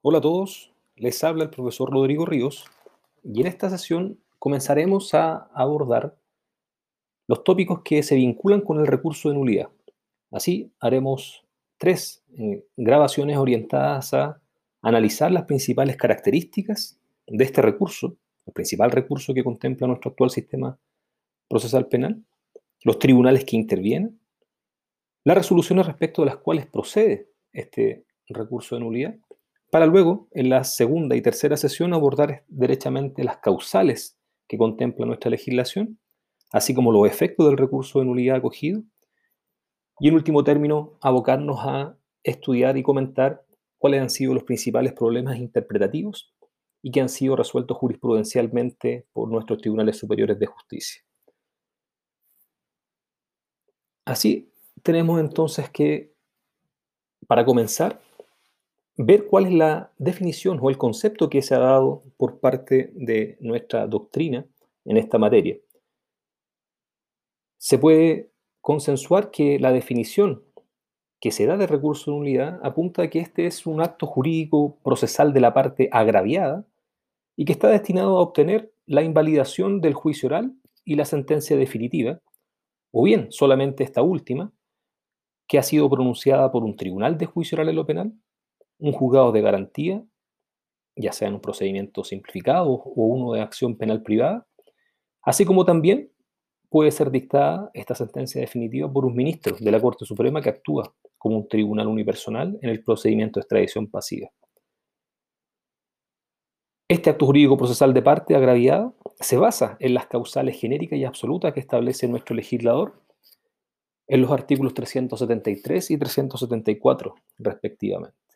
Hola a todos, les habla el profesor Rodrigo Ríos y en esta sesión comenzaremos a abordar los tópicos que se vinculan con el recurso de nulidad. Así haremos tres eh, grabaciones orientadas a analizar las principales características de este recurso, el principal recurso que contempla nuestro actual sistema procesal penal, los tribunales que intervienen, las resoluciones respecto de las cuales procede este recurso de nulidad para luego, en la segunda y tercera sesión, abordar derechamente las causales que contempla nuestra legislación, así como los efectos del recurso de nulidad acogido, y en último término, abocarnos a estudiar y comentar cuáles han sido los principales problemas interpretativos y que han sido resueltos jurisprudencialmente por nuestros tribunales superiores de justicia. Así, tenemos entonces que, para comenzar, ver cuál es la definición o el concepto que se ha dado por parte de nuestra doctrina en esta materia. Se puede consensuar que la definición que se da de recurso de nulidad apunta a que este es un acto jurídico procesal de la parte agraviada y que está destinado a obtener la invalidación del juicio oral y la sentencia definitiva, o bien solamente esta última, que ha sido pronunciada por un tribunal de juicio oral en lo penal, un juzgado de garantía, ya sea en un procedimiento simplificado o uno de acción penal privada, así como también puede ser dictada esta sentencia definitiva por un ministro de la Corte Suprema que actúa como un tribunal unipersonal en el procedimiento de extradición pasiva. Este acto jurídico procesal de parte agraviada se basa en las causales genéricas y absolutas que establece nuestro legislador en los artículos 373 y 374, respectivamente.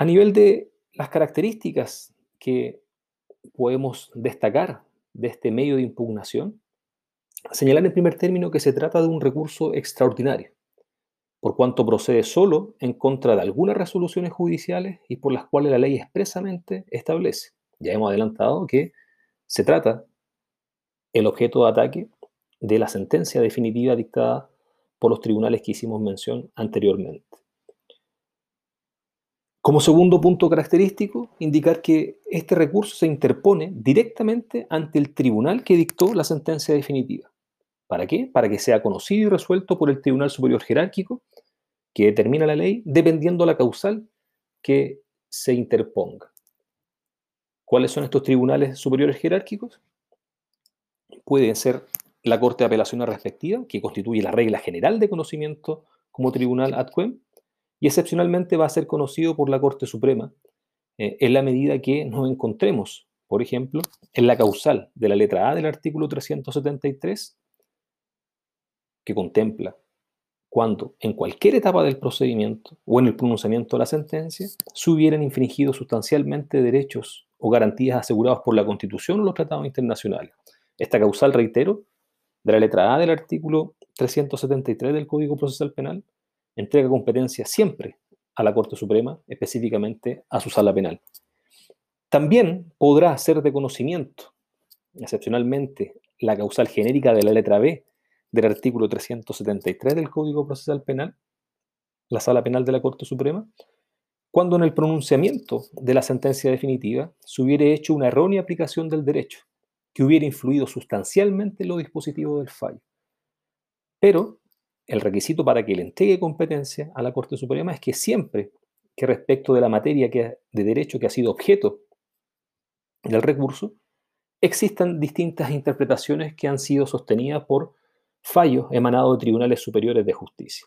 A nivel de las características que podemos destacar de este medio de impugnación, señalar en primer término que se trata de un recurso extraordinario, por cuanto procede solo en contra de algunas resoluciones judiciales y por las cuales la ley expresamente establece. Ya hemos adelantado que se trata el objeto de ataque de la sentencia definitiva dictada por los tribunales que hicimos mención anteriormente. Como segundo punto característico, indicar que este recurso se interpone directamente ante el tribunal que dictó la sentencia definitiva. ¿Para qué? Para que sea conocido y resuelto por el Tribunal Superior Jerárquico que determina la ley dependiendo la causal que se interponga. ¿Cuáles son estos tribunales superiores jerárquicos? Pueden ser la Corte de Apelaciones respectiva, que constituye la regla general de conocimiento como tribunal ad quem, y excepcionalmente va a ser conocido por la Corte Suprema eh, en la medida que nos encontremos, por ejemplo, en la causal de la letra A del artículo 373, que contempla cuando en cualquier etapa del procedimiento o en el pronunciamiento de la sentencia se hubieran infringido sustancialmente derechos o garantías asegurados por la Constitución o los tratados internacionales. Esta causal, reitero, de la letra A del artículo 373 del Código Procesal Penal, entrega competencia siempre a la Corte Suprema, específicamente a su sala penal. También podrá ser de conocimiento, excepcionalmente, la causal genérica de la letra B del artículo 373 del Código Procesal Penal, la sala penal de la Corte Suprema, cuando en el pronunciamiento de la sentencia definitiva se hubiera hecho una errónea aplicación del derecho, que hubiera influido sustancialmente en los dispositivos del fallo. Pero el requisito para que le entregue competencia a la Corte Suprema es que siempre que respecto de la materia que, de derecho que ha sido objeto del recurso, existan distintas interpretaciones que han sido sostenidas por fallos emanados de tribunales superiores de justicia.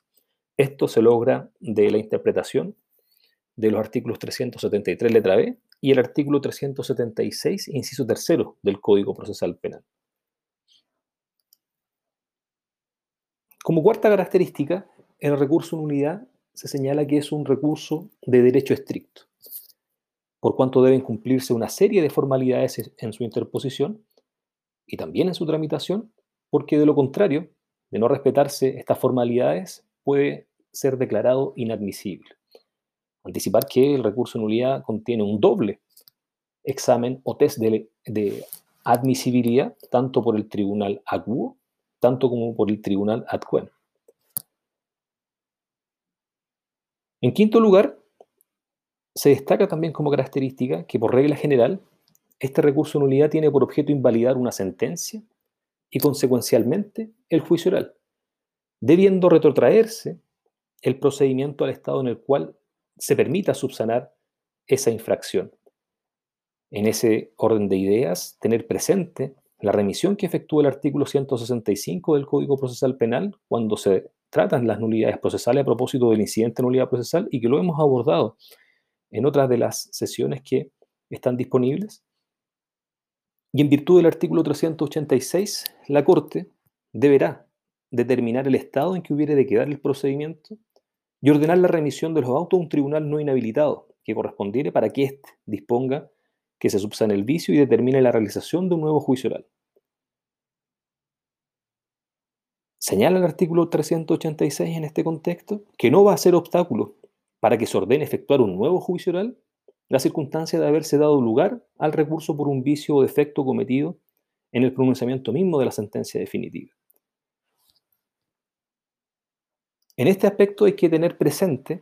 Esto se logra de la interpretación de los artículos 373 letra B y el artículo 376 inciso tercero del Código Procesal Penal. Como cuarta característica, el recurso en unidad se señala que es un recurso de derecho estricto, por cuanto deben cumplirse una serie de formalidades en su interposición y también en su tramitación, porque de lo contrario, de no respetarse estas formalidades, puede ser declarado inadmisible. Anticipar que el recurso en nulidad contiene un doble examen o test de, de admisibilidad, tanto por el tribunal acuo tanto como por el tribunal ad quem. En quinto lugar, Se destaca también como característica que por regla general, este recurso de nulidad tiene por objeto invalidar una sentencia y consecuencialmente el juicio oral, debiendo retrotraerse el procedimiento al estado en el cual se permita subsanar esa infracción. En ese orden de ideas, tener presente la remisión que efectúa el artículo 165 del Código Procesal Penal cuando se tratan las nulidades procesales a propósito del incidente de nulidad procesal y que lo hemos abordado en otras de las sesiones que están disponibles. Y en virtud del artículo 386, la Corte deberá determinar el estado en que hubiere de quedar el procedimiento y ordenar la remisión de los autos a un tribunal no inhabilitado que correspondiere para que éste disponga que se subsane el vicio y determine la realización de un nuevo juicio oral. Señala el artículo 386 en este contexto que no va a ser obstáculo para que se ordene efectuar un nuevo juicio oral la circunstancia de haberse dado lugar al recurso por un vicio o defecto cometido en el pronunciamiento mismo de la sentencia definitiva. En este aspecto hay que tener presente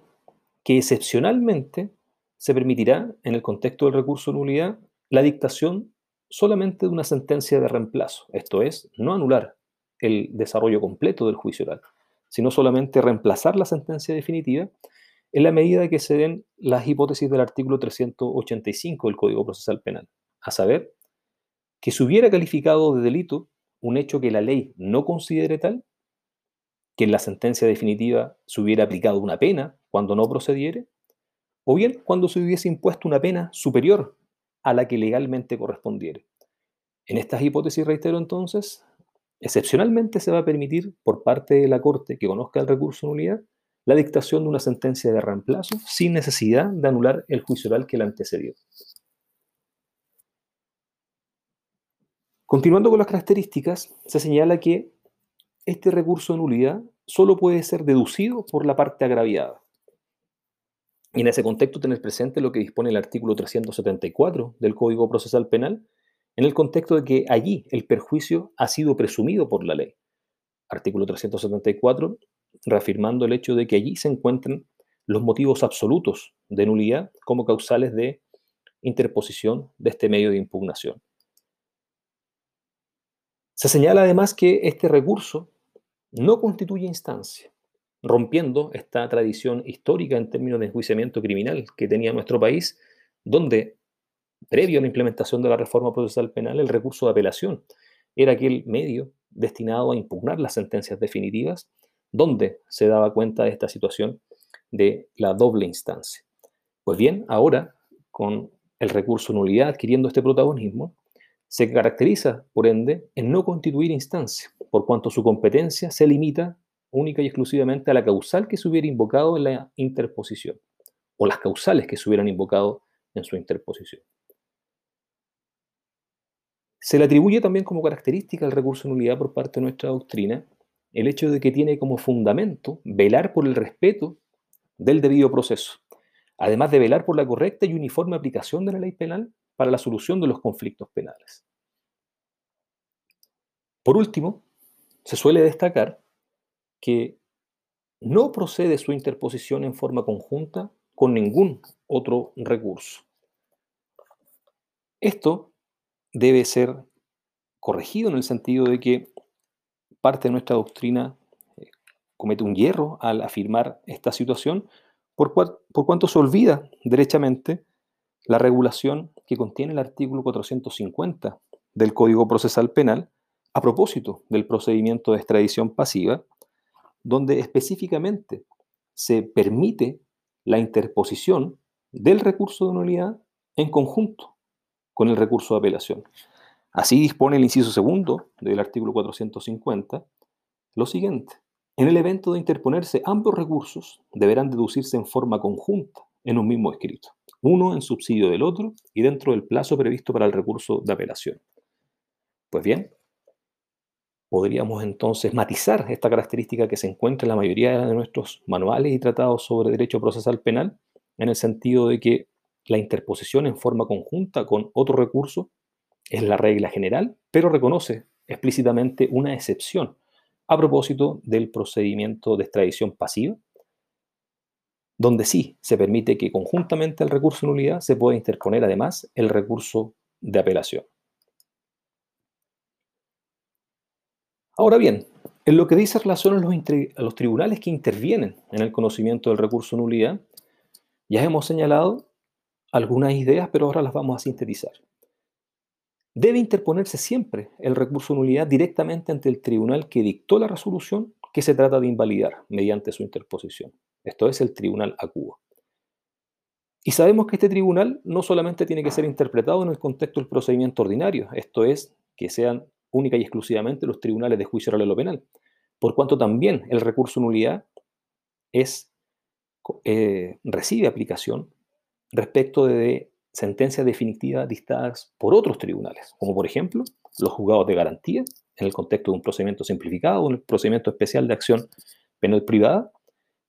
que excepcionalmente se permitirá, en el contexto del recurso de nulidad, la dictación solamente de una sentencia de reemplazo, esto es, no anular el desarrollo completo del juicio oral, sino solamente reemplazar la sentencia definitiva en la medida que se den las hipótesis del artículo 385 del Código Procesal Penal, a saber, que se hubiera calificado de delito un hecho que la ley no considere tal, que en la sentencia definitiva se hubiera aplicado una pena cuando no procediere, o bien cuando se hubiese impuesto una pena superior a la que legalmente correspondiere. En estas hipótesis, reitero entonces, excepcionalmente se va a permitir por parte de la Corte que conozca el recurso de nulidad la dictación de una sentencia de reemplazo sin necesidad de anular el juicio oral que la antecedió. Continuando con las características, se señala que este recurso de nulidad solo puede ser deducido por la parte agraviada. Y en ese contexto tener presente lo que dispone el artículo 374 del Código Procesal Penal, en el contexto de que allí el perjuicio ha sido presumido por la ley. Artículo 374, reafirmando el hecho de que allí se encuentran los motivos absolutos de nulidad como causales de interposición de este medio de impugnación. Se señala además que este recurso no constituye instancia rompiendo esta tradición histórica en términos de enjuiciamiento criminal que tenía nuestro país, donde, previo a la implementación de la reforma procesal penal, el recurso de apelación era aquel medio destinado a impugnar las sentencias definitivas, donde se daba cuenta de esta situación de la doble instancia. Pues bien, ahora, con el recurso nulidad adquiriendo este protagonismo, se caracteriza, por ende, en no constituir instancia, por cuanto su competencia se limita única y exclusivamente a la causal que se hubiera invocado en la interposición, o las causales que se hubieran invocado en su interposición. Se le atribuye también como característica al recurso de nulidad por parte de nuestra doctrina el hecho de que tiene como fundamento velar por el respeto del debido proceso, además de velar por la correcta y uniforme aplicación de la ley penal para la solución de los conflictos penales. Por último, se suele destacar que no procede su interposición en forma conjunta con ningún otro recurso. Esto debe ser corregido en el sentido de que parte de nuestra doctrina eh, comete un hierro al afirmar esta situación, por, cuanto se olvida derechamente la regulación que contiene el artículo 450 del Código Procesal Penal a propósito del procedimiento de extradición pasiva, donde específicamente se permite la interposición del recurso de nulidad en conjunto con el recurso de apelación. Así dispone el inciso segundo del artículo 450 lo siguiente. En el evento de interponerse ambos recursos, deberán deducirse en forma conjunta en un mismo escrito, uno en subsidio del otro y dentro del plazo previsto para el recurso de apelación. Pues bien, podríamos entonces matizar esta característica que se encuentra en la mayoría de nuestros manuales y tratados sobre derecho procesal penal, en el sentido de que la interposición en forma conjunta con otro recurso es la regla general, pero reconoce explícitamente una excepción a propósito del procedimiento de extradición pasiva, donde sí se permite que conjuntamente al recurso de nulidad se pueda interponer además el recurso de apelación. Ahora bien, en lo que dice relación a los, tribunales que intervienen en el conocimiento del recurso de nulidad, ya hemos señalado algunas ideas, pero ahora las vamos a sintetizar. Debe interponerse siempre el recurso de nulidad directamente ante el tribunal que dictó la resolución que se trata de invalidar mediante su interposición. Esto es el tribunal acuo. Y sabemos que este tribunal no solamente tiene que ser interpretado en el contexto del procedimiento ordinario, esto es, que sean única y exclusivamente los tribunales de juicio oral lo penal, por cuanto también el recurso de nulidad es, eh, recibe aplicación respecto de sentencias definitivas dictadas por otros tribunales, como por ejemplo los juzgados de garantía, en el contexto de un procedimiento simplificado, en el procedimiento especial de acción penal privada,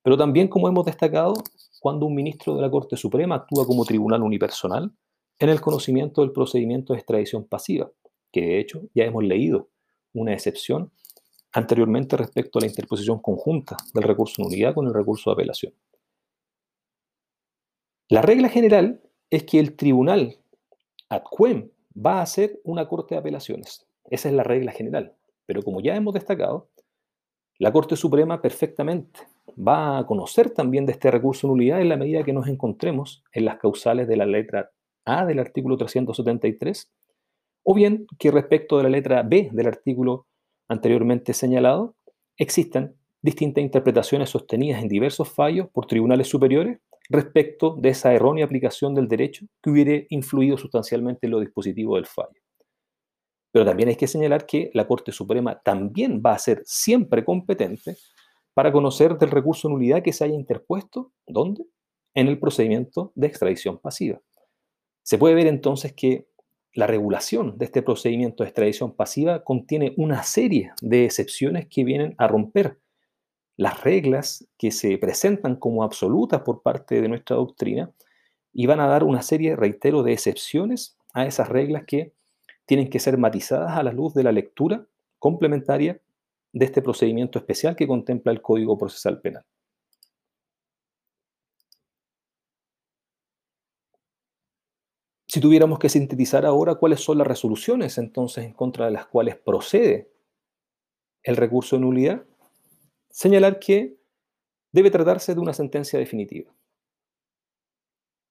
pero también, como hemos destacado, cuando un ministro de la Corte Suprema actúa como tribunal unipersonal en el conocimiento del procedimiento de extradición pasiva, que de hecho ya hemos leído una excepción anteriormente respecto a la interposición conjunta del recurso de unidad con el recurso de apelación. La regla general es que el tribunal ad quem va a ser una corte de apelaciones. Esa es la regla general. Pero como ya hemos destacado, la Corte Suprema perfectamente va a conocer también de este recurso de nulidad en la medida que nos encontremos en las causales de la letra A del artículo 373, o bien que respecto de la letra B del artículo anteriormente señalado, existan distintas interpretaciones sostenidas en diversos fallos por tribunales superiores respecto de esa errónea aplicación del derecho que hubiera influido sustancialmente en los dispositivos del fallo. Pero también hay que señalar que la Corte Suprema también va a ser siempre competente para conocer del recurso de nulidad que se haya interpuesto, ¿dónde? En el procedimiento de extradición pasiva. Se puede ver entonces que la regulación de este procedimiento de extradición pasiva contiene una serie de excepciones que vienen a romper las reglas que se presentan como absolutas por parte de nuestra doctrina y van a dar una serie, reitero, de excepciones a esas reglas que tienen que ser matizadas a la luz de la lectura complementaria de este procedimiento especial que contempla el Código Procesal Penal. Si tuviéramos que sintetizar ahora cuáles son las resoluciones entonces en contra de las cuales procede el recurso de nulidad, señalar que debe tratarse de una sentencia definitiva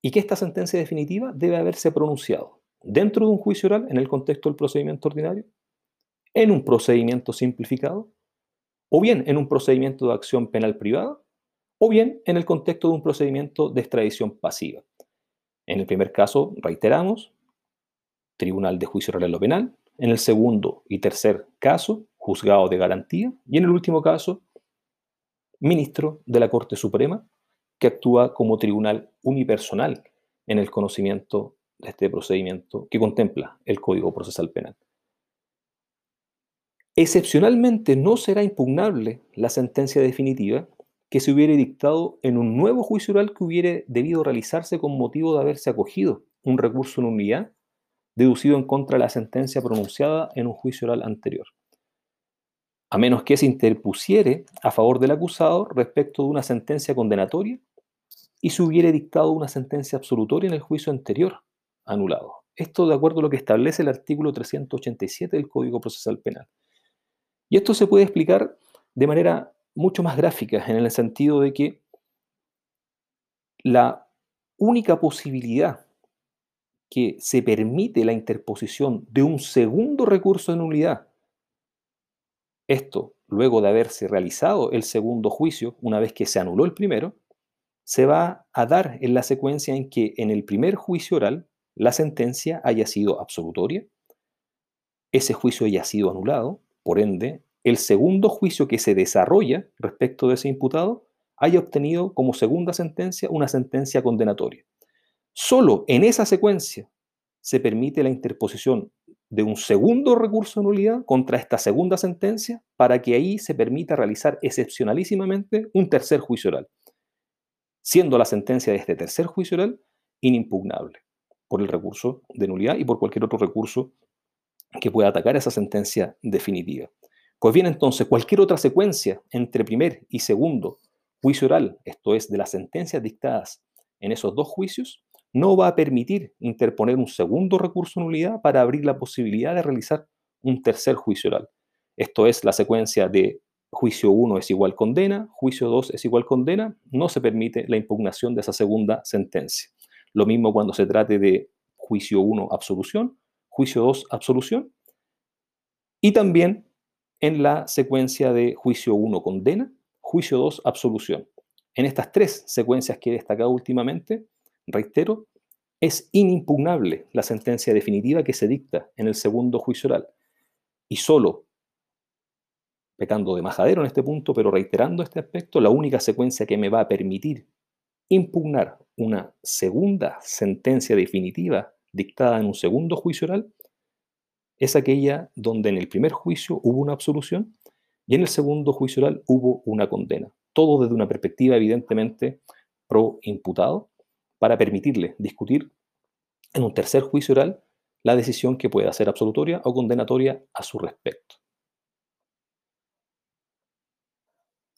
y que esta sentencia definitiva debe haberse pronunciado dentro de un juicio oral en el contexto del procedimiento ordinario, en un procedimiento simplificado, o bien en un procedimiento de acción penal privada, o bien en el contexto de un procedimiento de extradición pasiva. En el primer caso, reiteramos, Tribunal de Juicio Oral en lo Penal. En el segundo y tercer caso, Juzgado de Garantía. Y en el último caso, Ministro de la Corte Suprema, que actúa como tribunal unipersonal en el conocimiento de este procedimiento que contempla el Código Procesal Penal. Excepcionalmente no será impugnable la sentencia definitiva que se hubiere dictado en un nuevo juicio oral que hubiere debido realizarse con motivo de haberse acogido un recurso en unidad deducido en contra de la sentencia pronunciada en un juicio oral anterior, a menos que se interpusiere a favor del acusado respecto de una sentencia condenatoria y se hubiere dictado una sentencia absolutoria en el juicio anterior, anulado. Esto de acuerdo a lo que establece el artículo 387 del Código Procesal Penal. Y esto se puede explicar de manera mucho más gráfica, en el sentido de que la única posibilidad que se permite la interposición de un segundo recurso de nulidad, esto luego de haberse realizado el segundo juicio, una vez que se anuló el primero, se va a dar en la secuencia en que en el primer juicio oral la sentencia haya sido absolutoria, ese juicio haya sido anulado, por ende, el segundo juicio que se desarrolla respecto de ese imputado haya obtenido como segunda sentencia una sentencia condenatoria. Solo en esa secuencia se permite la interposición de un segundo recurso de nulidad contra esta segunda sentencia para que ahí se permita realizar excepcionalísimamente un tercer juicio oral, siendo la sentencia de este tercer juicio oral inimpugnable por el recurso de nulidad y por cualquier otro recurso que pueda atacar esa sentencia definitiva. Pues bien, entonces, cualquier otra secuencia entre primer y segundo juicio oral, esto es, de las sentencias dictadas en esos dos juicios, no va a permitir interponer un segundo recurso nulidad para abrir la posibilidad de realizar un tercer juicio oral. Esto es la secuencia de juicio 1 es igual condena, juicio 2 es igual condena, no se permite la impugnación de esa segunda sentencia. Lo mismo cuando se trate de juicio 1 absolución, juicio 2 absolución, y también en la secuencia de juicio 1 condena, juicio 2 absolución. En estas tres secuencias que he destacado últimamente, reitero, es inimpugnable la sentencia definitiva que se dicta en el segundo juicio oral. Y solo, pecando de majadero en este punto, pero reiterando este aspecto, la única secuencia que me va a permitir impugnar una segunda sentencia definitiva dictada en un segundo juicio oral es aquella donde en el primer juicio hubo una absolución y en el segundo juicio oral hubo una condena. Todo desde una perspectiva evidentemente pro imputado para permitirle discutir en un tercer juicio oral la decisión que pueda ser absolutoria o condenatoria a su respecto.